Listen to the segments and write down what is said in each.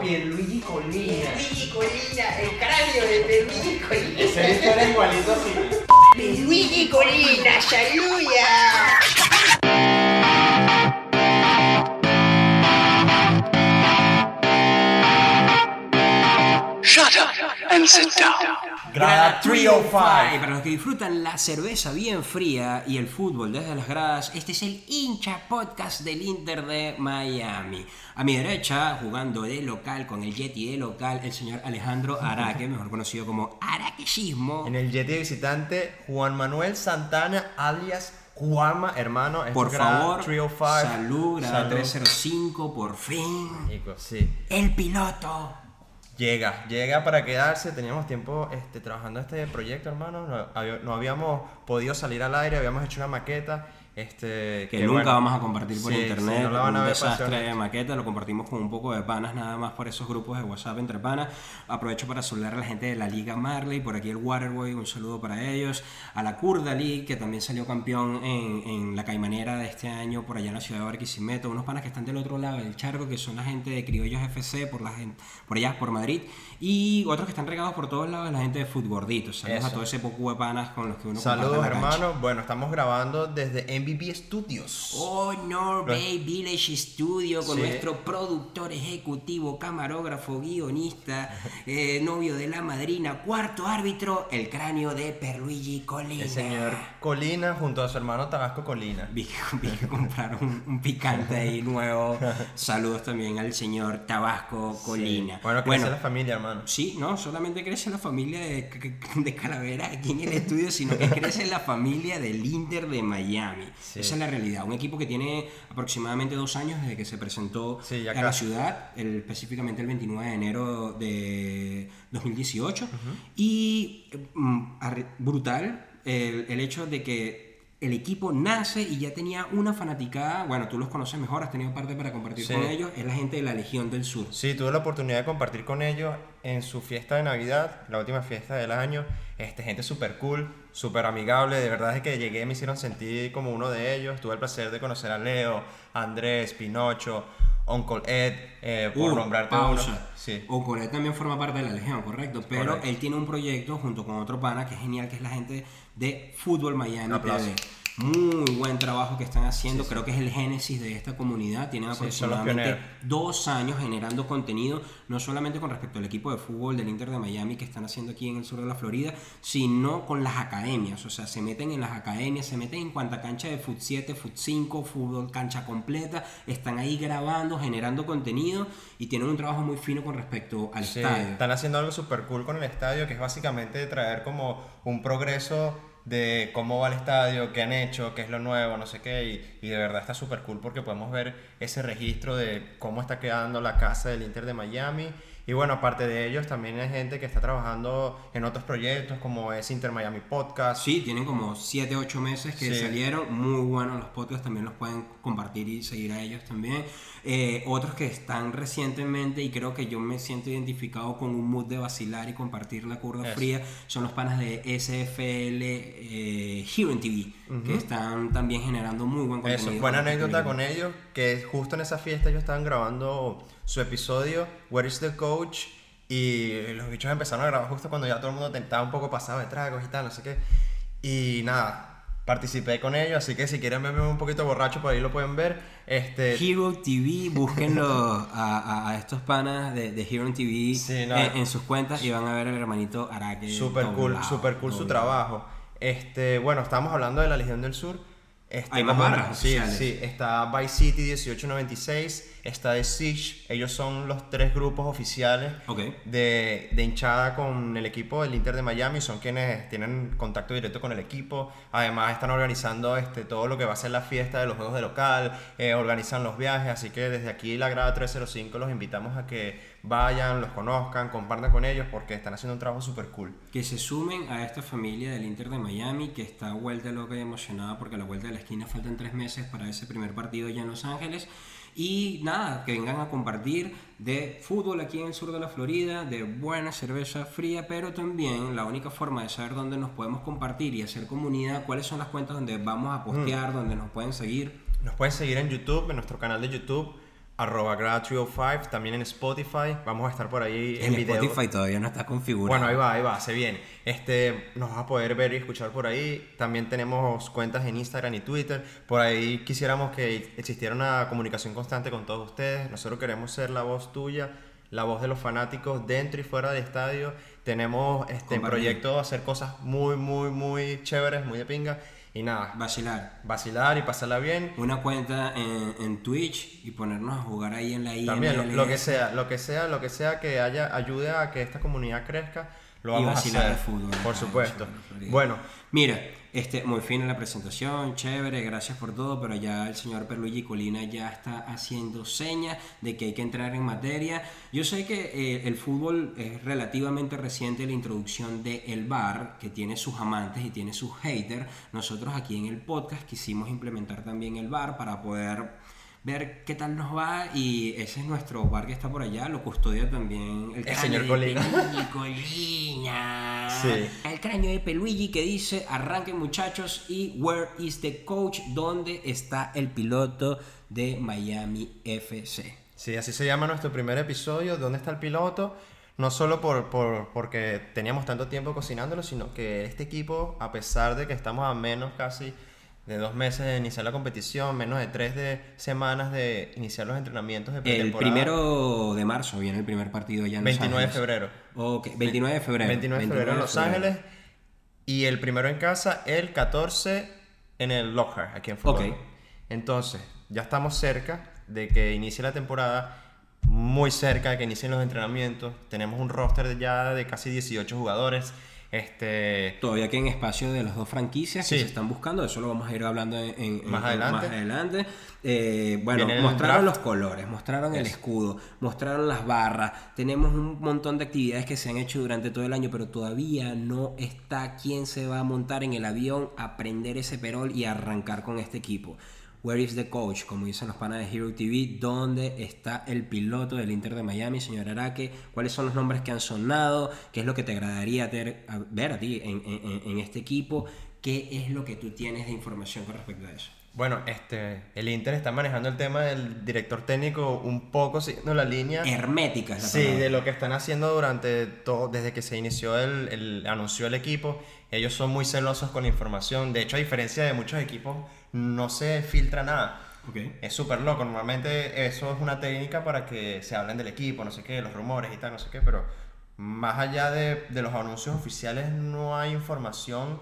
Pierluigi Colina. Luigi Colina, el cráneo de Pierluigi Colina. Ese bicho era igualito así. Luigi Colina, aleluya. Shut up and sit down. Grada 305. Para los que disfrutan la cerveza bien fría y el fútbol desde las gradas, este es el hincha podcast del Inter de Miami. A mi derecha, jugando de local con el Yeti de local, el señor Alejandro Araque, mejor conocido como Araquesismo. En el Yeti visitante, Juan Manuel Santana, alias Juanma, hermano. Por es grada favor, 305. salud, grada Salud. 305, por fin. Sí. El piloto. Llega, llega para quedarse. Teníamos tiempo este, trabajando este proyecto, hermano. No, no habíamos podido salir al aire, habíamos hecho una maqueta. Este, Que, nunca bueno, vamos a compartir por sí, internet. sí, no la van a un ver desastre pasiones. de maqueta, lo compartimos con un poco de panas nada más por esos grupos de WhatsApp entre panas. Aprovecho para saludar a la gente de la Liga Marley, por aquí el Waterboy, un saludo para ellos. A la Kurda League, que también salió campeón en, en la Caimanera de este año, por allá en la ciudad de Barquisimeto. Unos panas que están del otro lado del charco, que son la gente de Criollos FC, por, la gente, por allá, por Madrid. Y otros que están regados por todos lados, la gente de Futgorditos. Saludos Eso. a todo ese poco de panas con los que uno Saludos, hermano. Bueno, estamos grabando desde MVB Studios. Oh, no, Bay Village Studio con Sí. nuestro productor ejecutivo, camarógrafo, guionista, eh, novio de la madrina, cuarto árbitro, el cráneo de Perluigi Colina. El señor Colina junto a su hermano Tabasco Colina. Vi, vi que compraron un, un picante ahí nuevo. Saludos también al señor Tabasco Colina. Sí. Bueno, crece la familia, hermano. Sí, no solamente crece la familia de, de Calavera aquí en el estudio, sino que crece la familia del Inter de Miami. Sí. Esa es la realidad. Un equipo que tiene aproximadamente dos años desde que se presentó Sí, a la ciudad, el- específicamente el 29 de enero de 2018. Y mm, brutal el, el hecho de que el equipo nace y ya tenía una fanaticada, bueno, tú los conoces mejor, has tenido parte para compartir Sí. con ellos, es la gente de la Legión del Sur. Sí, tuve la oportunidad de compartir con ellos en su fiesta de Navidad, la última fiesta del año. Este, gente súper cool, súper amigable. De verdad es que llegué me hicieron sentir como uno de ellos. Tuve el placer de conocer a Leo, Andrés, Pinocho, Uncle Ed, eh, por Uh, nombrarte pausa. uno. Sí. Ocoret también forma parte de la Legión, correcto. Pero Correcto. él tiene un proyecto junto con otro pana que es genial, que es la gente de Fútbol Miami. TV. Muy buen trabajo que están haciendo. Creo que es el génesis de esta comunidad. Tienen aproximadamente dos años generando contenido, no solamente con respecto al equipo de fútbol del Inter de Miami que están haciendo aquí en el sur de la Florida, sino con las academias. O sea, se meten en las academias, se meten en cuanta cancha de Fut 7, Fut 5, fútbol cancha completa. Están ahí grabando, generando contenido y tienen un trabajo muy fino con respecto al estadio. están haciendo algo súper cool con el estadio, que es básicamente traer como un progreso de cómo va el estadio, qué han hecho, qué es lo nuevo, no sé qué, y, y de verdad está súper cool porque podemos ver ese registro de cómo está quedando la casa del Inter de Miami. Y bueno, aparte de ellos, también hay gente que está trabajando en otros proyectos como es Inter Miami Podcast. Sí, tienen como 7, 8 meses que Sí. salieron. Muy buenos los podcasts, también los pueden compartir y seguir a ellos también. Eh, otros que están recientemente, y creo que yo me siento identificado con un mood de vacilar y compartir la curva Eso. fría, son los panas de SFL eh, Hero en TV, que están también generando muy buen contenido. Eso, buena respecto anécdota con ellos, que justo en esa fiesta ellos estaban grabando su episodio, Where is the Coach? Y los bichos empezaron a grabar justo cuando ya todo el mundo estaba un poco pasado de tragos y tal, no sé qué. Y nada, participé con ellos, así que si quieren verme un poquito borracho, por ahí lo pueden ver. Este, Hero TV, búsquenlo a, a- a estos panas de, de Hero TV Sí, no. en, en sus cuentas y van a ver al hermanito Araque. Super cool, super cool su trabajo. Este, bueno, estábamos hablando de la Legión del Sur. Este, Hay más barras sí, está Vice City 1896, está The Siege, ellos son los tres grupos oficiales de, de hinchada con el equipo del Inter de Miami, son quienes tienen contacto directo con el equipo, además están organizando este, todo lo que va a ser la fiesta de los juegos de local, eh, organizan los viajes, así que desde aquí la grada 305 los invitamos a que vayan, los conozcan, compartan con ellos porque están haciendo un trabajo súper cool. que se sumen a esta familia del Inter de Miami que está vuelta loca y emocionada porque a la vuelta de la esquina faltan tres meses para ese primer partido ya en Los Ángeles y nada, que vengan a compartir de fútbol aquí en el sur de la Florida, de buena cerveza fría, pero también la única forma de saber dónde nos podemos compartir y hacer comunidad, cuáles son las cuentas donde vamos a postear, donde nos pueden seguir. Nos pueden seguir en YouTube, en nuestro canal de YouTube, arroba grad305, también en Spotify. Vamos a estar por ahí en, En video. Spotify todavía no está configurado. Bueno, ahí va, ahí va, se viene. Este, nos vas a poder ver y escuchar por ahí. También tenemos cuentas en Instagram y Twitter. Por ahí quisiéramos que existiera una comunicación constante con todos ustedes. Nosotros queremos ser la voz tuya, la voz de los fanáticos dentro y fuera del estadio. Tenemos este en proyecto hacer cosas muy, muy, muy chéveres, muy de pinga. Y nada, Vacilar. vacilar y pasarla bien. Una cuenta en, en Twitch y ponernos a jugar ahí en la IMLS. También, lo, lo que sea, lo que sea, lo que sea que haya, ayude a que esta comunidad crezca, lo y vamos a vacilar hacer. el fútbol. Por supuesto. Bueno, Mira, este, muy fina la presentación, chévere, gracias por todo, pero ya el señor Perluigi Colina ya está haciendo señas de que hay que entrar en materia. Yo sé que eh, el fútbol es relativamente reciente la introducción del VAR, que tiene sus amantes y tiene sus haters. Nosotros aquí en el podcast quisimos implementar también el VAR para poder ver qué tal nos va y ese es nuestro bar que está por allá, lo custodia también el, El señor Colina. Sí. El cráneo de Peluigi que dice, arranquen muchachos y where is the coach, ¿dónde está el piloto de Miami FC? Sí, así se llama nuestro primer episodio, ¿Dónde está el piloto? No solo por, por- porque teníamos tanto tiempo cocinándolo, sino que este equipo, a pesar de que estamos a menos casi de dos meses de iniciar la competición, menos de tres de semanas de iniciar los entrenamientos de El pretemporada. primero de marzo viene el primer partido ya en Los 29 de Ángeles. febrero. Ok, 29 de febrero. 29 de febrero en Los febrero. Ángeles. Y el primero en casa, el 14 en el Lockhart, aquí en Florida. Entonces, ya estamos cerca de que inicie la temporada, muy cerca de que inicien los entrenamientos. Tenemos un roster de ya de casi 18 jugadores. Este, Todavía quedan espacio de las dos franquicias que se están buscando, eso lo vamos a ir hablando en, en- Más en- adelante. más adelante. Eh, bueno, Viene mostraron los colores, mostraron el escudo, mostraron las barras, tenemos un montón de actividades que se han hecho durante todo el año, pero todavía no está quién se va a montar en el avión, a prender ese perol y arrancar con este equipo. Where is the coach? Como dicen los panas de Hero TV, ¿dónde está el piloto del Inter de Miami, señor Araque? ¿Cuáles son los nombres que han sonado? ¿Qué es lo que te agradaría ver a ti en- en este equipo? ¿Qué es lo que tú tienes de información con respecto a eso? Bueno, este, el Inter está manejando el tema del director técnico un poco siguiendo la línea. Hermética es la Sí, palabra. de lo que están haciendo durante todo, desde que se inició el, el- anunció el equipo, ellos son muy celosos con la información. De hecho, a diferencia de muchos equipos, no se filtra nada. Ok. Es súper loco. Normalmente eso es una técnica para que se hablen del equipo, no sé qué, los rumores y tal, no sé qué, pero más allá de, de los anuncios oficiales no hay información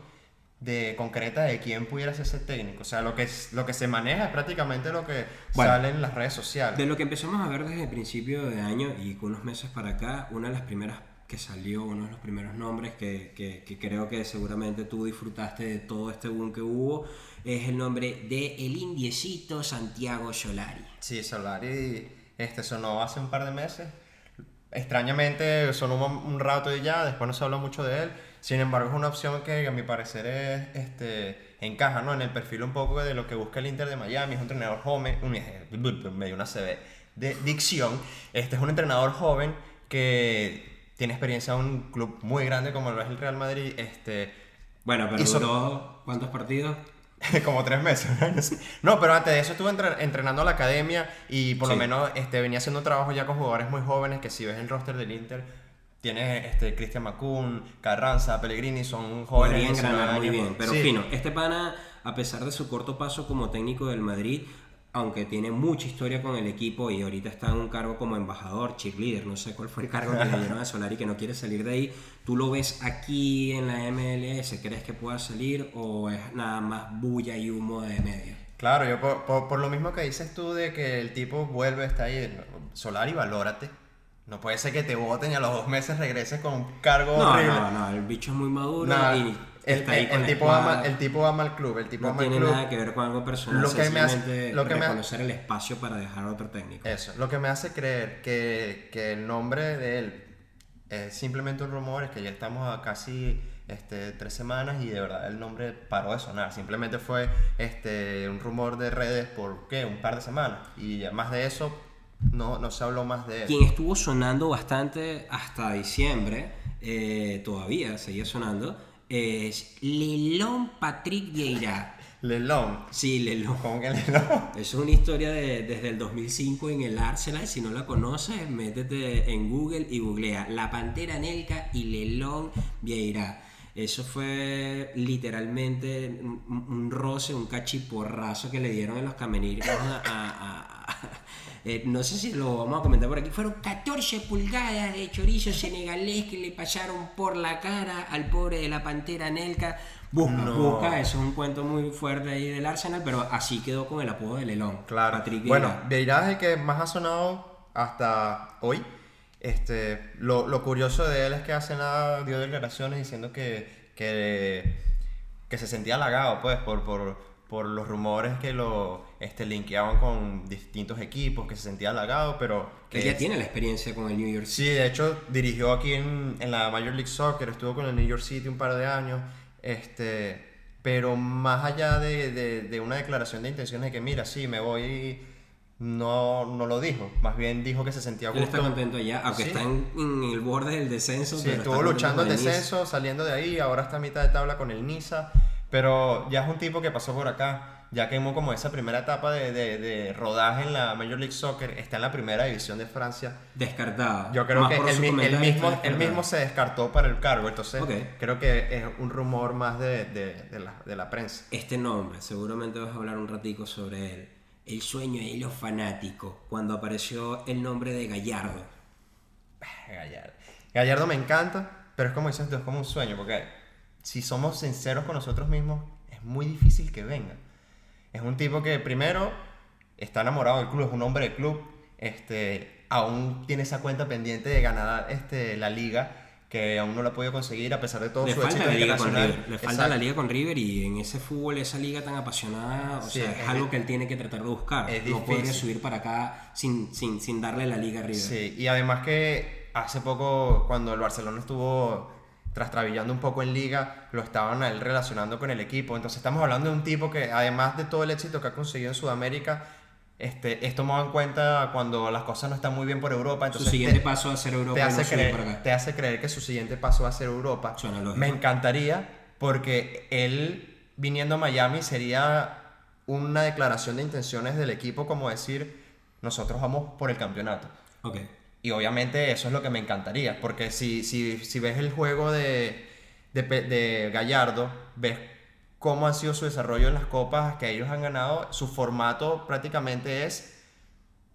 de concreta de quién pudiera ser ese técnico. O sea, lo que, es, lo que se maneja es prácticamente lo que Bueno, sale en las redes sociales. De lo que empezamos a ver desde el principio de año y con unos meses para acá, una de las primeras que salió, uno de los primeros nombres que, que- que creo que seguramente tú disfrutaste de todo este boom que hubo, es el nombre de el indiecito Santiago Solari. Sí, Solari este, sonó hace un par de meses. Extrañamente sonó un, un rato y ya, después no se habló mucho de él. Sin embargo, es una opción que a mi parecer es, este, encaja ¿no? en el perfil un poco de lo que busca el Inter de Miami. Es un entrenador joven, un, me dio una CB de dicción. Este es un entrenador joven que tiene experiencia en un club muy grande como lo es el Real Madrid. Este, Bueno, pero Hizo- ¿cuántos partidos? como tres meses. no, pero antes de eso estuve entre- entrenando a la academia y por Sí. lo menos este, venía haciendo trabajo ya con jugadores muy jóvenes que si ves el roster del Inter, tienes este, Cristian Macun, Carranza, Pellegrini, son jóvenes. Podría de 19 engranar muy bien. Pero Sí. fino, este pana, a pesar de su corto paso como técnico del Madrid, aunque tiene mucha historia con el equipo y ahorita está en un cargo como embajador, cheerleader, no sé cuál fue el cargo que le dieron a Solari que no quiere salir de ahí, ¿tú lo ves aquí en la MLS? ¿Crees que pueda salir o es nada más bulla y humo de medio? Claro, yo por, por- por lo mismo que dices tú de que el tipo vuelve, está ahí, Solari, valórate. No puede ser que te voten y a los dos meses regreses con un cargo No, horrible. no, no, el bicho es muy maduro y el, está ahí el- el tipo ama, el tipo ama al club, el tipo no ama tiene club. nada que ver con algo personal, Lo que me hace- lo que me ha- reconocer el espacio para dejar a otro técnico. Eso, lo que me hace creer que, que el nombre de él es simplemente un rumor, es que ya estamos a casi este, tres semanas y de verdad el nombre paró de sonar. Simplemente fue este, un rumor de redes por ¿qué? un par de semanas y más de eso no, no se habló más de él. Quien estuvo sonando bastante hasta diciembre, eh, todavía seguía sonando, es Lelón Patrick Vieira. Lelón. Sí, Lelón. ¿Cómo que Lelón? Es una historia de- desde el 2005 en el Arsenal. Si no la conoces, métete en Google y googlea La Pantera Nelka y Lelón Vieira. Eso fue literalmente un, un roce, un cachiporrazo que le dieron en los camerinos a... a- a- eh, no sé si lo vamos a comentar por aquí. Fueron 14 pulgadas de chorizo senegalés que le pasaron por la cara al pobre de la Pantera Nelka. Busca, No. busca, eso es un cuento muy fuerte ahí del Arsenal, pero así quedó con el apodo de Lelón. Claro. Patrick bueno, Vieira es el que más ha sonado hasta hoy. Este, lo, lo curioso de él es que hace nada dio declaraciones diciendo que, que, que se sentía halagado pues, por, por, por los rumores que lo este, linkeaban con distintos equipos, que se sentía halagado, pero que ya tiene la experiencia con el New York City. Sí, de hecho dirigió aquí en, en la Major League Soccer, estuvo con el New York City un par de años, este, pero más allá de, de- de una declaración de intenciones de que mira, sí, me voy, no, no lo dijo, más bien dijo que se sentía a Él está gusto. contento allá, aunque Sí. está en, en el borde del descenso. Sí, estuvo luchando el descenso, saliendo de ahí, ahora está a mitad de tabla con el Niza, pero ya es un tipo que pasó por acá, ya quemó como esa primera etapa de, de- de rodaje en la Major League Soccer, está en la primera división de Francia, Descartado. yo creo Más que él, él mismo, él mismo se descartó para el cargo, entonces Ok. creo que es un rumor más de, de- de la, de la prensa. Este nombre, seguramente vas a hablar un ratico sobre él. El sueño de los fanáticos, cuando apareció el nombre de Gallardo. Gallardo. Gallardo me encanta, pero es como dices tú, es como un sueño, porque si somos sinceros con nosotros mismos, es muy difícil que venga. Es un tipo que primero está enamorado del club, es un hombre del club, este, aún tiene esa cuenta pendiente de ganar este, la liga, que aún no la ha podido conseguir a pesar de todo Le su falta la liga con. River. Le falta Exacto. la liga con River y en ese fútbol, esa liga tan apasionada, o Sí, sea, es- es algo que él tiene que tratar de buscar. es no puede difícil. subir para acá sin, sin, sin darle la liga a River. Sí, y además que hace poco, cuando el Barcelona estuvo trastrabillando un poco en liga, lo estaban a él relacionando con el equipo. Entonces estamos hablando de un tipo que, además de todo el éxito que ha conseguido en Sudamérica, este, es tomado en cuenta cuando las cosas no están muy bien por Europa. Su Entonces siguiente te, paso va a ser Europa te no hace, para creer, acá. te hace creer que su siguiente paso va a ser Europa. Me encantaría porque él viniendo a Miami sería una declaración de intenciones del equipo como decir, nosotros vamos por el campeonato. Ok. Y obviamente eso es lo que me encantaría, porque si, si, si ves el juego de, de, de Gallardo, ves cómo ha sido su desarrollo en las copas que ellos han ganado, su formato prácticamente es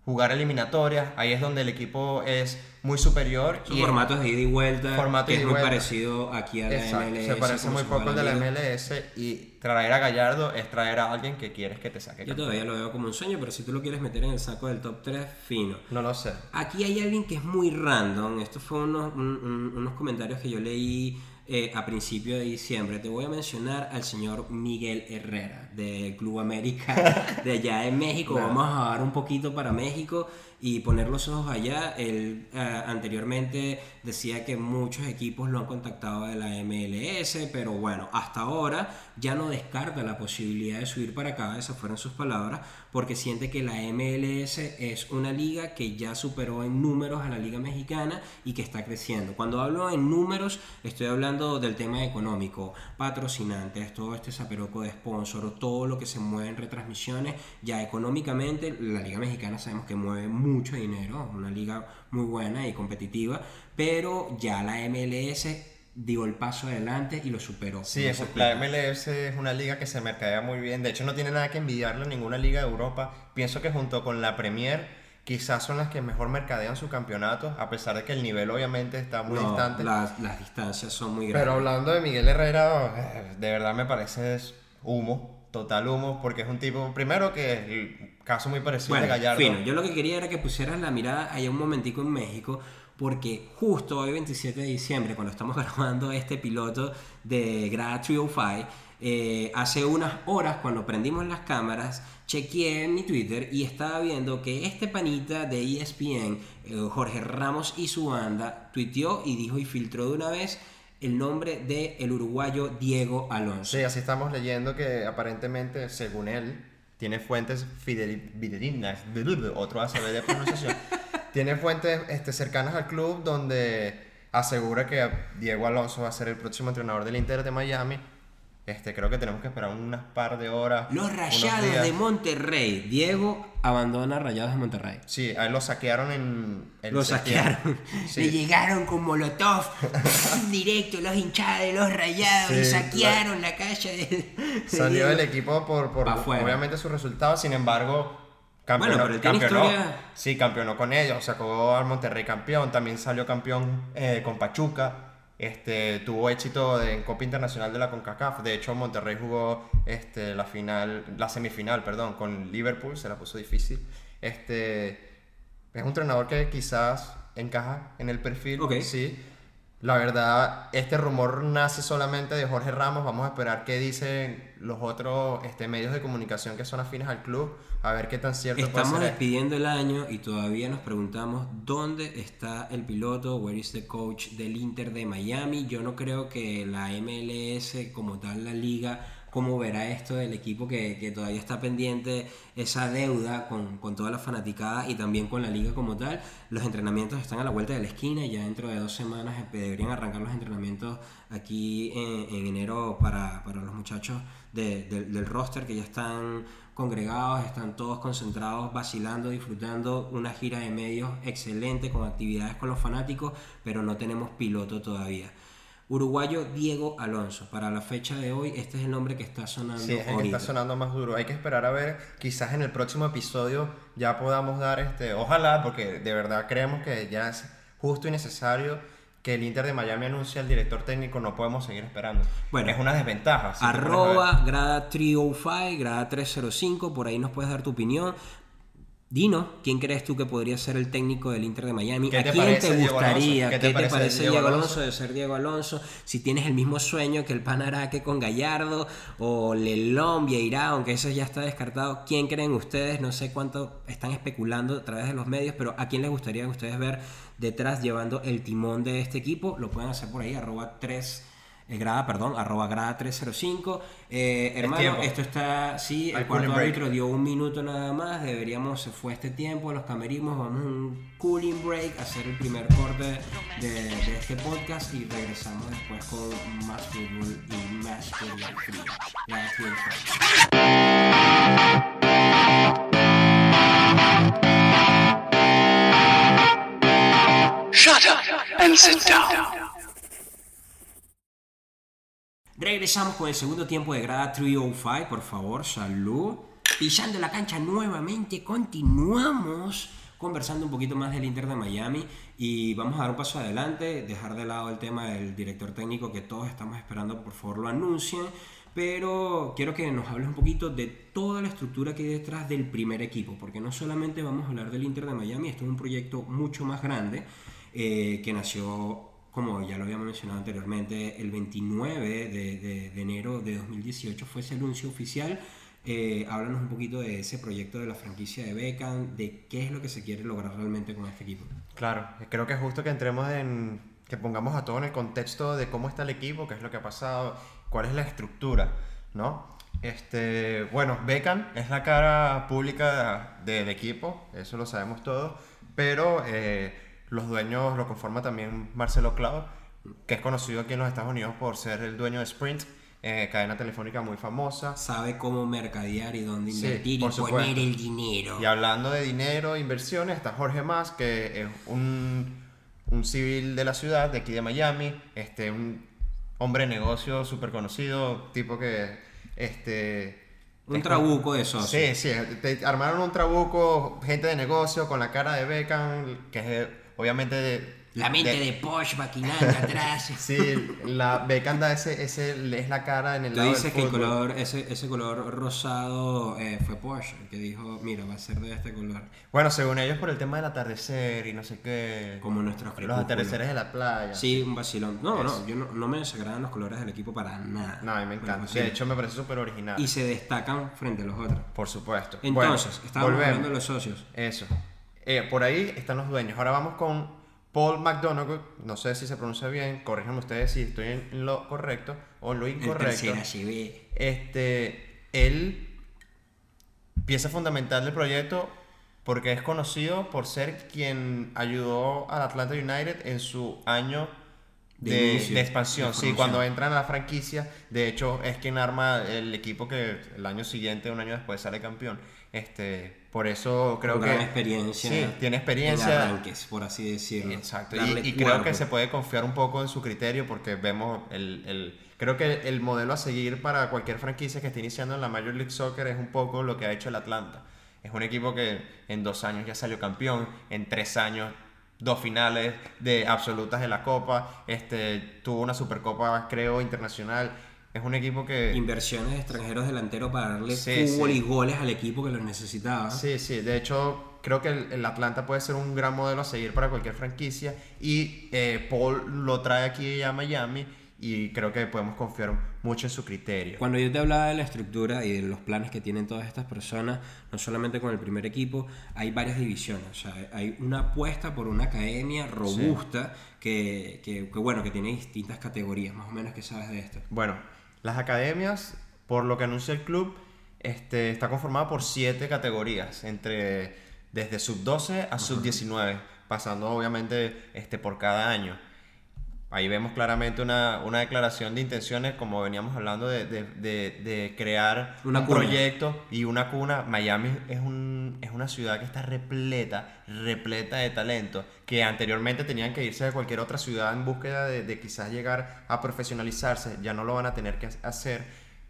jugar eliminatorias, ahí es donde el equipo es muy superior. Su y formato es de ida y vuelta, Formato que es muy vuelta. parecido aquí a la Exacto, MLS. se parece muy poco al de la. MLS y traer a Gallardo es traer a alguien que quieres que te saque. Yo todavía lo veo como un sueño, pero si tú lo quieres meter en el saco del top 3, fino. No lo sé. Aquí hay alguien que es muy random. Estos fueron unos, un- un- unos comentarios que yo leí eh, a principio de diciembre. Te voy a mencionar al señor Miguel Herrera del Club América de allá en México. Vamos a dar un poquito para México y poner los ojos allá. Él eh, anteriormente decía que muchos equipos lo han contactado de la MLS, pero bueno, hasta ahora ya no descarta la posibilidad de subir para acá, esas fueron sus palabras, porque siente que la MLS es una liga que ya superó en números a la liga mexicana y que está creciendo. Cuando hablo en números, estoy hablando del tema económico, patrocinantes, todo este zaperoco de sponsor, todo lo que se mueve en retransmisiones, ya económicamente la liga mexicana sabemos que mueve mucho dinero, una liga muy buena y competitiva, pero ya la MLS dio el paso adelante y lo superó. Sí, ¿Cómo es- se la? MLS es una liga que se mercadea muy bien. De hecho, no tiene nada que envidiarle a ninguna liga de Europa. Pienso que junto con la Premier, quizás son las que mejor mercadean su campeonato, a pesar de que el nivel obviamente está muy No, distante. Las, las distancias son muy grandes. Pero hablando de Miguel Herrera, eh, de verdad me parece humo, total humo, porque es un tipo, primero que caso muy parecido Bueno, de Gallardo. fino, yo lo que quería era que pusieras la mirada allá un momentico en México, porque justo hoy 27 de diciembre, cuando estamos grabando este piloto de Grad 305, eh, hace unas horas cuando prendimos las cámaras, chequeé en mi Twitter y estaba viendo que este panita de ESPN, eh, Jorge Ramos y su banda, tuiteó y dijo y filtró de una vez el nombre del el uruguayo Diego Alonso. Sí, así estamos leyendo que aparentemente, según él, tiene fuentes fideli- fidedignas, otro ACB de pronunciación, tiene fuentes este, cercanas al club donde asegura que Diego Alonso va a ser el próximo entrenador del Inter de Miami Este, creo que tenemos que esperar unas par de horas. Los Rayados de Monterrey. Diego abandona Rayados de Monterrey. Sí, a él lo saquearon en. en Lo septiembre. saquearon. Sí. Le llegaron con Molotov directo los hinchadas de los rayados y saquearon la calle del. Salió del equipo por, por obviamente sus resultados, sin embargo, campeonó, Bueno, pero campeonó. historia- Sí, campeonó con ellos, sacó al Monterrey campeón, también salió campeón eh, con Pachuca. Este, tuvo éxito en Copa Internacional de la CONCACAF. De hecho, Monterrey jugó este, la final, la semifinal, perdón, con Liverpool, se la puso difícil. Este, es un entrenador que quizás encaja en el perfil, Ok. sí. La verdad, este rumor nace solamente de Jorge Ramos. Vamos a esperar qué dicen los otros este, medios de comunicación que son afines al club. A ver qué tan cierto Estamos despidiendo el año y todavía nos preguntamos dónde está el piloto, where is the coach del Inter de Miami. Yo no creo que la MLS como tal, la liga, cómo verá esto del equipo que, todavía está pendiente esa deuda con, con toda la fanaticada y también con la liga como tal. Los entrenamientos están a la vuelta de la esquina, ya dentro de dos semanas eh, deberían arrancar los entrenamientos aquí en, en enero para, para los muchachos de- del- del roster que ya están congregados, están todos concentrados, vacilando, disfrutando una gira de medios excelente con actividades con los fanáticos, pero no tenemos piloto todavía. Uruguayo Diego Alonso. Para la fecha de hoy, este es el nombre que está sonando Sí, es el que está sonando más duro. Hay que esperar a ver. Quizás en el próximo episodio ya podamos dar este. Ojalá, porque de verdad creemos que ya es justo y necesario que el Inter de Miami anuncie al director técnico. No podemos seguir esperando. Bueno. es una desventaja. Arroba grada 305, grada 305, por ahí nos puedes dar tu opinión. Dinos, ¿quién crees tú que podría ser el técnico del Inter de Miami? ¿Qué ¿A quién te gustaría? ¿Qué ¿Qué te, parece Diego Alonso? Alonso de ser Diego Alonso? Si tienes el mismo sueño que el Panaraque con Gallardo o Lelón, Vieira, aunque eso ya está descartado, ¿quién creen ustedes? No sé cuánto están especulando a través de los medios, pero ¿a quién les gustaría que ustedes ver detrás llevando el timón de este equipo? Lo pueden hacer por ahí, arroba 3 eh, grada, perdón, arroba grada 305. Eh, hermano, esto está, sí, el Hay cuarto árbitro dio un minuto nada más, deberíamos, se fue este tiempo, los camerimos, vamos a un cooling break, hacer el primer corte de, de este podcast y regresamos después con más fútbol y más fútbol frío. Shut up and sit down. Regresamos con el segundo tiempo de grada 305, por favor, salud. Pisando la cancha nuevamente, continuamos conversando un poquito más del Inter de Miami y vamos a dar un paso adelante, dejar de lado el tema del director técnico que todos estamos esperando, por favor lo anuncien, pero quiero que nos hables un poquito de toda la estructura que hay detrás del primer equipo, porque no solamente vamos a hablar del Inter de Miami, esto es un proyecto mucho más grande eh, que nació como ya lo habíamos mencionado anteriormente, el 29 de, de- de enero de 2018 fue ese anuncio oficial. Eh, háblanos un poquito de ese proyecto de la franquicia de Beckham, de qué es lo que se quiere lograr realmente con este equipo. Claro, creo que es justo que entremos en. que pongamos a todo en el contexto de cómo está el equipo, qué es lo que ha pasado, cuál es la estructura, ¿no? Este, bueno, Beckham es la cara pública de- del equipo, eso lo sabemos todos, pero eh, los dueños lo conforma también Marcelo Clau, que es conocido aquí en los Estados Unidos por ser el dueño de Sprint, eh, cadena telefónica muy famosa. Sabe cómo mercadear y dónde invertir y supuesto. poner el dinero. Y hablando de dinero, inversiones, está Jorge Mas, que es un, un civil de la ciudad, de aquí de Miami, este, un hombre de negocio súper conocido, tipo que... Este, Un trabuco de socio. Sí, sí, te armaron un trabuco, gente de negocio con la cara de Beckham, que es obviamente... de- La mente de- de Porsche maquinando atrás. Sí, la Beckham da ese, ese, es la cara en el Tú lado dices del que el color, ese, ese color rosado eh, fue Porsche, el que dijo, mira, va a ser de este color. Bueno, según ellos por el tema del atardecer y no sé qué. Como nuestros Los atardeceres de la playa. Sí, un vacilón. No, Eso. no, yo no, no me desagradan los colores del equipo para nada. No, a mí me encanta. pues De hecho, me parece súper original. Y se destacan frente a los otros. Por supuesto. Entonces, Bueno, estábamos volvemos. hablando de los socios. Eso. Eh, por ahí están los dueños. Ahora vamos con Paul McDonough. No sé si se pronuncia bien. Corríjanme ustedes si estoy en lo correcto o en lo El incorrecto. ve. Este, él, pieza fundamental del proyecto porque es conocido por ser quien ayudó al Atlanta United en su año De de, inicio, de expansión. de sí, cuando entran a la franquicia, de hecho es quien arma el equipo que el año siguiente, un año después sale campeón. Este, por eso creo que experiencia. Sí, tiene En experierncia. arranques, por así decirlo. Exacto, y, creo que se puede confiar un poco en su criterio porque vemos el, el- creo que el modelo a seguir para cualquier franquicia que esté iniciando en la Major League Soccer es un poco lo que ha hecho el Atlanta. Es un equipo que en dos años ya salió campeón, en tres años dos finales de absolutas de la Copa, este, tuvo una Supercopa creo internacional. Es un equipo que... Inversiones de extranjeros delanteros para darle Sí, fútbol sí. y goles al equipo que los necesitaba. Sí, sí, de hecho creo que el, el Atlanta puede ser un gran modelo a seguir para cualquier franquicia y eh, Paul lo trae aquí a Miami y creo que podemos confiar mucho en su criterio. Cuando yo te hablaba de la estructura y de los planes que tienen todas estas personas, no solamente con el primer equipo, hay varias divisiones. O sea, hay una apuesta por una academia robusta que, que- que, bueno, que tiene distintas categorías, más o menos que sabes de esto. Bueno, las academias, por lo que anuncia el club, este, está conformada por siete categorías, entre desde sub-12 a sub-19, pasando obviamente este, por cada año. Ahí vemos claramente una, una declaración de intenciones, como veníamos hablando, de, de- de- de crear Una un cuna. proyecto y una cuna. Miami es, un, es una ciudad que está repleta, repleta de talento, que anteriormente tenían que irse de cualquier otra ciudad en búsqueda de, de quizás llegar a profesionalizarse. Ya no lo van a tener que hacer,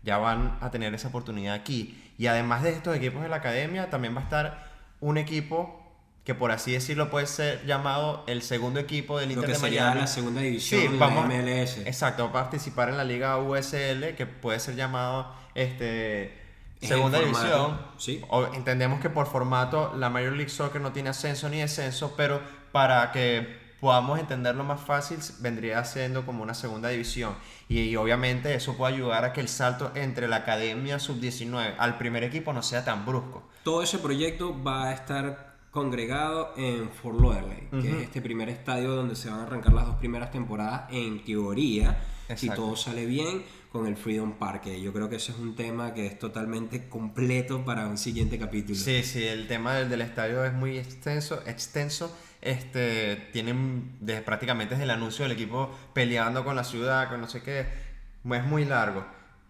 ya van a tener esa oportunidad aquí. Y además de estos equipos de la academia, también va a estar un equipo que por así decirlo puede ser llamado el segundo equipo del Lo Inter que de sería Miami. la segunda división Sí, de vamos, la MLS. Exacto, va a participar en la liga USL, que puede ser llamado este, Es segunda división. sí. O- entendemos que por formato la Major League Soccer no tiene ascenso ni descenso, pero para que podamos entenderlo más fácil, vendría siendo como una segunda división. Y, y obviamente eso puede ayudar a que el salto entre la academia sub-19 al primer equipo no sea tan brusco. Todo ese proyecto va a estar congregado en Fort Lauderdale, que es este primer estadio donde se van a arrancar las dos primeras temporadas en teoría, si todo sale bien, con el Freedom Park. Yo creo que ese es un tema que es totalmente completo para un siguiente capítulo. Sí, sí, el tema del, del estadio es muy extenso, extenso. Este, tienen desde, prácticamente desde el anuncio del equipo peleando con la ciudad, con no sé qué, es muy largo.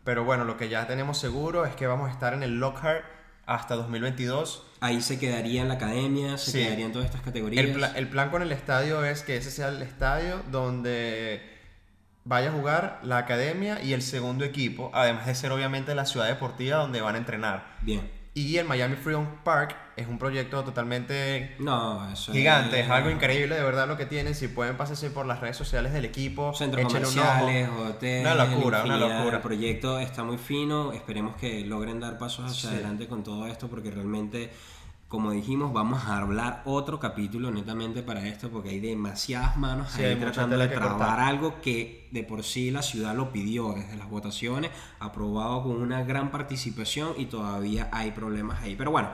Pero bueno, lo que ya tenemos seguro es que vamos a estar en el Lockhart hasta 2022. Ahí se quedaría en la academia, se Sí. quedarían todas estas categorías. El, pla- el plan con el estadio es que ese sea el estadio donde vaya a jugar la academia y el segundo equipo, además de ser obviamente la ciudad deportiva donde van a entrenar. Bien. Y el Miami Freedom Park es un proyecto totalmente No, eso Gigante, es algo increíble de verdad lo que tienen. Si pueden, pásense por las redes sociales del equipo. Centros un comerciales, hoteles, Una locura, una locura. El proyecto está muy fino, esperemos que logren dar pasos hacia Sí. adelante con todo esto porque realmente, como dijimos, vamos a hablar otro capítulo netamente para esto porque hay demasiadas manos Sí, ahí tratando de trabar cortar. algo que de por sí la ciudad lo pidió desde las votaciones, aprobado con una gran participación y todavía hay problemas ahí. Pero bueno,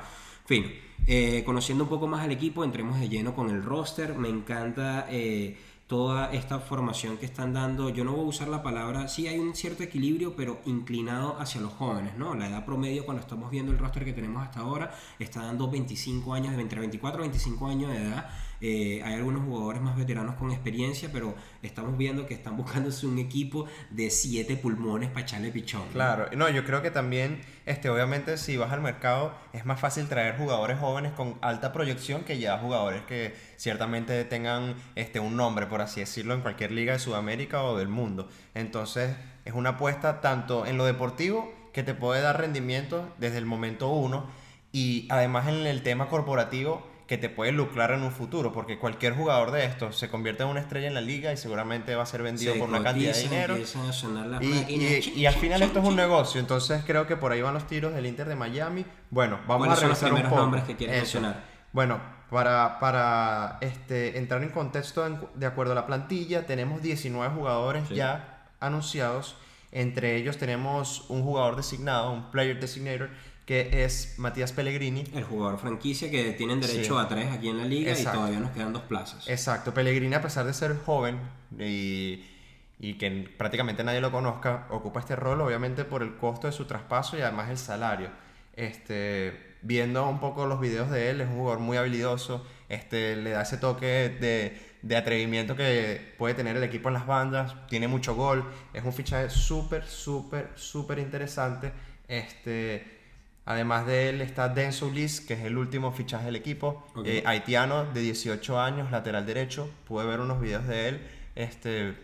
fin. Eh, conociendo un poco más al equipo, entremos de lleno con el roster. Me encanta eh, toda esta formación que están dando. Yo no voy a usar la palabra, sí hay un cierto equilibrio, pero inclinado hacia los jóvenes, ¿no? La edad promedio, cuando estamos viendo el roster que tenemos hasta ahora, está dando 25 años, entre 24 y 25 años de edad. Eh, hay algunos jugadores más veteranos con experiencia, pero estamos viendo que están buscándose un equipo de 7 pulmones para echarle pichón. ¿no? Claro, no, yo creo que también, este, obviamente, si vas al mercado, es más fácil traer jugadores jóvenes con alta proyección que ya jugadores que ciertamente tengan este, un nombre, por así decirlo, en cualquier liga de Sudamérica o del mundo. Entonces, es una apuesta tanto en lo deportivo, que te puede dar rendimiento desde el momento uno, y además en el tema corporativo, que te puede lucrar en un futuro, porque cualquier jugador de estos se convierte en una estrella en la liga y seguramente va a ser vendido Se por una cantidad de dinero. empiezan a sonar las Y, máquinas. y- y al final esto es un negocio, entonces creo que por ahí van los tiros del Inter de Miami. Bueno, vamos ¿Cuáles a son los revisar un primeros poco. nombres que quieres mencionar? Bueno, para, para este, entrar en contexto en- de acuerdo a la plantilla, tenemos 19 jugadores Sí. ya anunciados. Entre ellos tenemos un jugador designado, un player designator, que es Matías Pellegrini. El jugador franquicia que tienen derecho Sí. a tres aquí en la liga Exacto. y todavía nos quedan dos plazas. Exacto, Pellegrini a pesar de ser joven y, y que prácticamente nadie lo conozca, ocupa este rol obviamente por el costo de su traspaso y además el salario. Este, viendo un poco los videos de él, es un jugador muy habilidoso, este, le da ese toque de, de atrevimiento que puede tener el equipo en las bandas. Tiene mucho gol. Es un fichaje súper, súper, súper interesante. Este, además de él está Denso Liz, que es el último fichaje del equipo. Eh, haitiano de 18 años, lateral derecho. Pude ver unos videos de él. Este,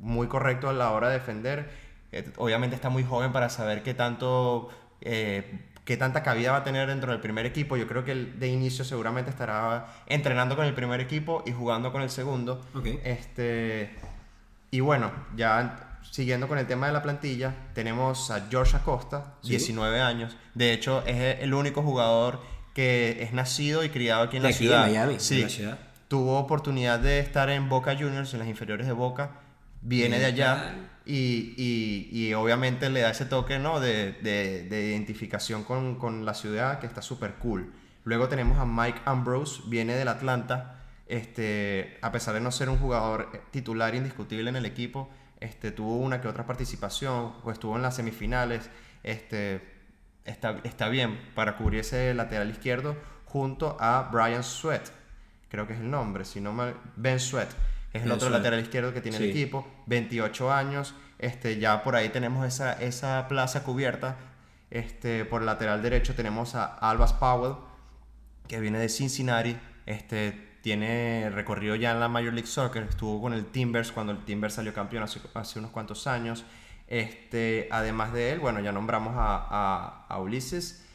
muy correcto a la hora de defender. Eh, obviamente está muy joven para saber qué tanto... eh, qué tanta cabida va a tener dentro del primer equipo. Yo creo que de inicio seguramente estará entrenando con el primer equipo y jugando con el segundo. Este, y bueno, ya siguiendo con el tema de la plantilla, tenemos a George Acosta, Sí. 19 años. De hecho, es el único jugador que es nacido y criado aquí en De la aquí, ciudad. Miami, de Sí. la ciudad. Tuvo oportunidad de estar en Boca Juniors, en las inferiores de Boca. Viene de allá y- y obviamente le da ese toque ¿no? de, de- de identificación con, con la ciudad que está súper cool. Luego tenemos a Mike Ambrose, viene del Atlanta. Este, a pesar de no ser un jugador eh, titular indiscutible en el equipo, este, tuvo una que otra participación o estuvo en las semifinales. Este, está, está bien para cubrir ese lateral izquierdo junto a Brian Sweat, creo que es el nombre, si no mal, Ben Sweat, es el Ben otro Sweat. lateral izquierdo que tiene el equipo, 28 años, este, ya por ahí tenemos esa, esa plaza cubierta. Este, por el lateral derecho tenemos a Albas Powell, que viene de Cincinnati, este, tiene recorrido ya en la Major League Soccer, estuvo con el Timbers cuando el Timbers salió campeón hace, hace unos cuantos años. Este, además de él, bueno, ya nombramos a, a- a Ulises.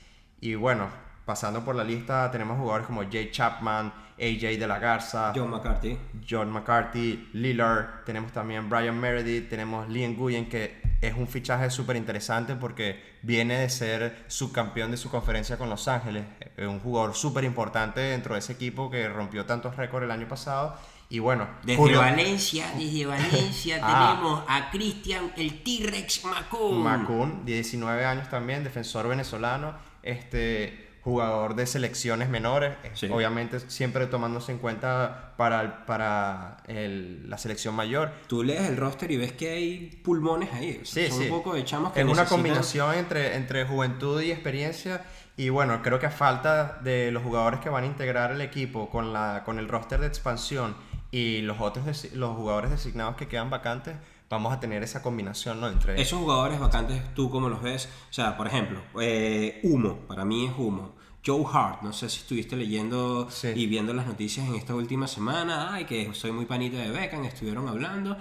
Y bueno, pasando por la lista, tenemos jugadores como Jay Chapman, AJ de la Garza, John McCarthy. John McCarthy, Lillard, tenemos también Brian Meredith, tenemos Liam Guyen, que es un fichaje súper interesante porque viene de ser subcampeón de su conferencia con Los Ángeles, eh, un jugador súper importante dentro de ese equipo que rompió tantos récords el año pasado. Y bueno, Desde Valencia, desde Valencia Ah. tenemos a Cristian el T-Rex Macun. Macun, 19 años también, defensor venezolano, este jugador de selecciones menores, eh, Sí. obviamente siempre tomándose en cuenta para, el- para el- la selección mayor. Tú lees el roster y ves que hay pulmones ahí. Sí, son sí. un poco de chamos que es una combinación entre, entre juventud y experiencia. Y bueno, creo que a falta de los jugadores que van a integrar el equipo con, la, con el roster de expansión y los otros los jugadores designados que quedan vacantes, vamos a tener esa combinación ¿no? entre Esos jugadores vacantes, ¿tú cómo los ves? O sea, por ejemplo, eh, Humo, para mí es Humo. Joe Hart, no sé si estuviste leyendo Sí. y viendo las noticias en esta última semana, ay, que soy muy panita de Beckham, estuvieron hablando.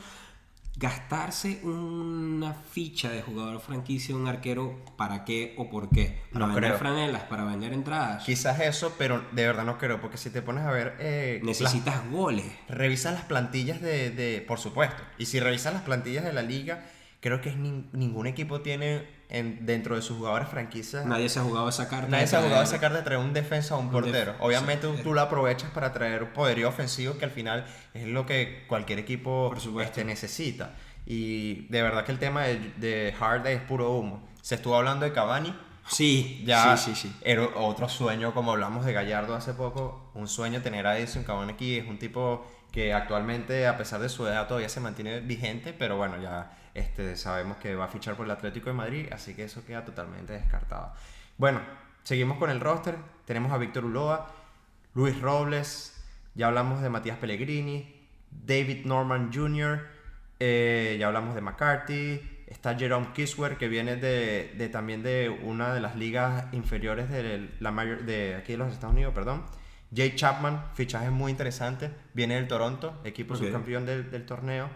Gastarse una ficha de jugador franquicia, un arquero, ¿para qué o por qué? ¿Para No vender creo. franelas? ¿Para vender entradas? Quizás eso, pero de verdad no creo, porque si te pones a ver... eh, las- Necesitas goles. Revisas las plantillas de, de- Por supuesto. Y si revisas las plantillas de la liga, creo que es nin- ningún equipo tiene en- dentro de sus jugadores franquicias... Nadie se ha jugado esa carta. Nadie se ha jugado a traer- sacar de traer un defensa o un Un portero. Obviamente sí. tú lo aprovechas para traer poderío ofensivo que al final es lo que cualquier equipo este, necesita. Y de verdad que el tema de, de Hard es puro humo. Se estuvo hablando de Cavani. Sí, Ya sí, sí, sí. era otro sueño, como hablamos de Gallardo hace poco, un sueño tener a Edison Cavani aquí. Es un tipo que actualmente, a pesar de su edad, todavía se mantiene vigente, pero bueno, ya este, sabemos que va a fichar por el Atlético de Madrid, así que eso queda totalmente descartado. Bueno, seguimos con el roster. Tenemos a Víctor Uloa, Luis Robles, ya hablamos de Matías Pellegrini, David Norman Jr., eh, ya hablamos de McCarthy, está Jerome Kiswer que viene de, de también de una de las ligas inferiores de, la mayor, de aquí de los Estados Unidos, perdón. Jay Chapman, fichaje muy interesante, viene del Toronto, equipo subcampeón del, del torneo.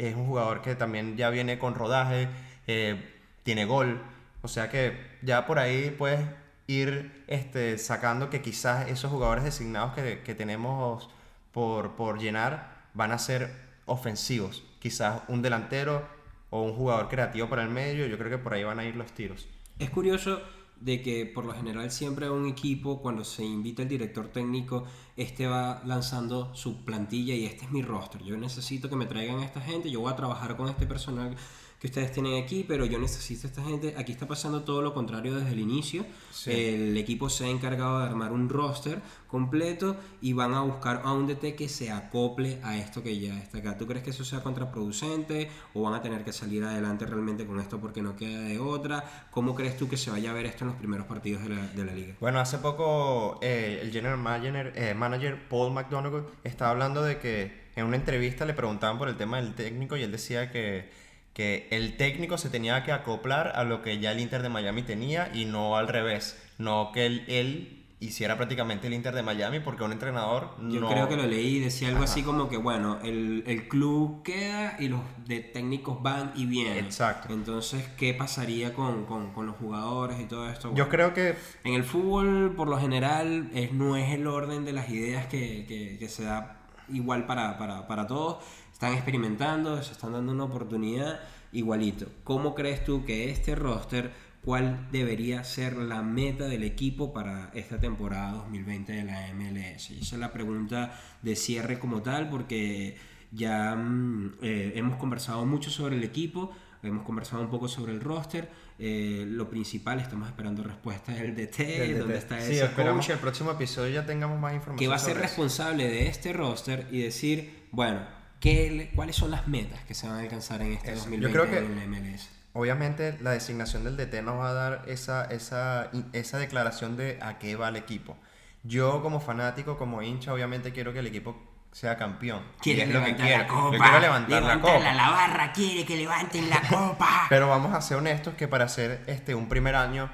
Es un jugador que también ya viene con rodaje, eh, tiene gol, o sea que ya por ahí puedes ir este, sacando que quizás esos jugadores designados que, que tenemos por, por llenar van a ser ofensivos. Quizás un delantero o un jugador creativo para el medio, yo creo que por ahí van a ir los tiros. Es curioso de que por lo general siempre un equipo cuando se invita el director técnico este va lanzando su plantilla y este es mi roster yo necesito que me traigan a esta gente yo voy a trabajar con este personal que ustedes tienen aquí pero yo necesito a esta gente aquí está pasando todo lo contrario desde el inicio Sí. el equipo se ha encargado de armar un roster completo y van a buscar a un DT que se acople a esto que ya está acá ¿tú crees que eso sea contraproducente o van a tener que salir adelante realmente con esto porque no queda de otra? ¿Cómo crees tú que se vaya a ver esto en los primeros partidos de la, de la liga? Bueno, hace poco eh, el general manager, eh, manager Paul McDonough estaba hablando de que en una entrevista le preguntaban por el tema del técnico y él decía que, que el técnico se tenía que acoplar a lo que ya el Inter de Miami tenía y no al revés. No que él, él hiciera prácticamente el Inter de Miami porque un entrenador Yo no... creo que lo leí y decía algo Ajá. así como que, bueno, el, el club queda y los de técnicos van y vienen. Exacto. Entonces, ¿qué pasaría con, con- con los jugadores y todo esto? Yo creo que En el fútbol, por lo general, es, no es el orden de las ideas que, que- que se da igual para, para, para todos. Están experimentando, se están dando una oportunidad igualito. ¿Cómo crees tú que este roster, cuál debería ser la meta del equipo para esta temporada 2020 de la MLS? Y esa es la pregunta de cierre como tal, porque ya mm, eh, hemos conversado mucho sobre el equipo. Hemos conversado un poco sobre el roster. eh, lo principal, estamos esperando respuestas del DT, Del dónde DT. está sí, ese esperamos coach, que el próximo episodio ya tengamos más información que va a ser sobre eso. responsable de este roster y decir, bueno, ¿qué le- ¿cuáles son las metas que se van a alcanzar en este Eso. 2020 Yo creo que- en la MLS? Obviamente la designación del DT nos va a dar esa, esa, esa declaración de a qué va el equipo. Yo como fanático, como hincha, obviamente quiero que el equipo sea campeón. Quiere es lo que levantar quiero. la copa. Yo quiero levantar la copa. la barra quiere que levanten la copa. Pero vamos a ser honestos que para hacer este, un primer año,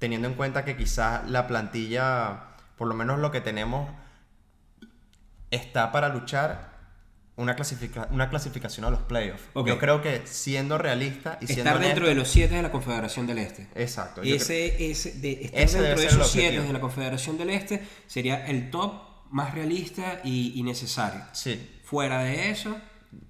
teniendo en cuenta que quizás la plantilla, por lo menos lo que tenemos, está para luchar una, clasifica- una clasificación a los playoffs. Yo creo que siendo realista y siendo Estar dentro de los siete de la Confederación del Este. Exacto. creo- Ese, ese, de, estar Ese dentro de esos siete de la Confederación del Este sería el top más realista y, y necesario. Sí. Fuera de eso,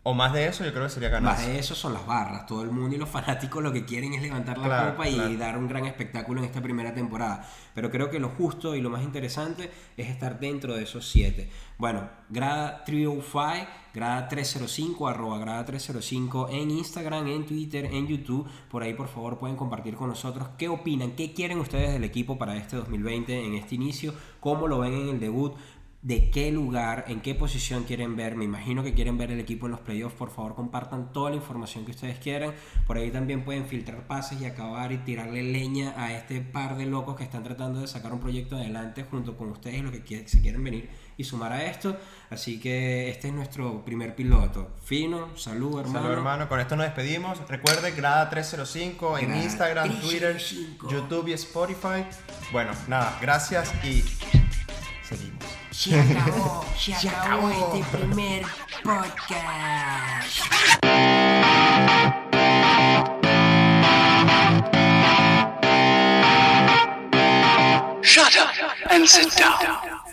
O más de eso, yo creo que sería más ganarse. de eso son las barras. Todo el mundo y los fanáticos lo que quieren es levantar la Claro, copa y claro. dar un gran espectáculo en esta primera temporada. Pero creo que lo justo y lo más interesante es estar dentro de esos siete. Bueno, grada 305, grada 305, arroba grada 305 en Instagram, en Twitter, en YouTube. Por ahí, por favor, pueden compartir con nosotros qué opinan, qué quieren ustedes del equipo para este 2020 en este inicio, cómo lo ven en el debut de qué lugar, en qué posición quieren ver. Me imagino que quieren ver el equipo en los playoffs. Por favor, compartan toda la información que ustedes quieran. Por ahí también pueden filtrar pases y acabar y tirarle leña a este par de locos que están tratando de sacar un proyecto adelante junto con ustedes, los que se quieren venir y sumar a esto. Así que este es nuestro primer piloto. Fino, salud, hermano. Salud, hermano. Con esto nos despedimos. Recuerde, Grada 305 en Instagram, Twitter, 305. YouTube y Spotify. Bueno, nada, gracias y seguimos. Se acabó, se, acabó, este primer podcast. Shut up and sit down.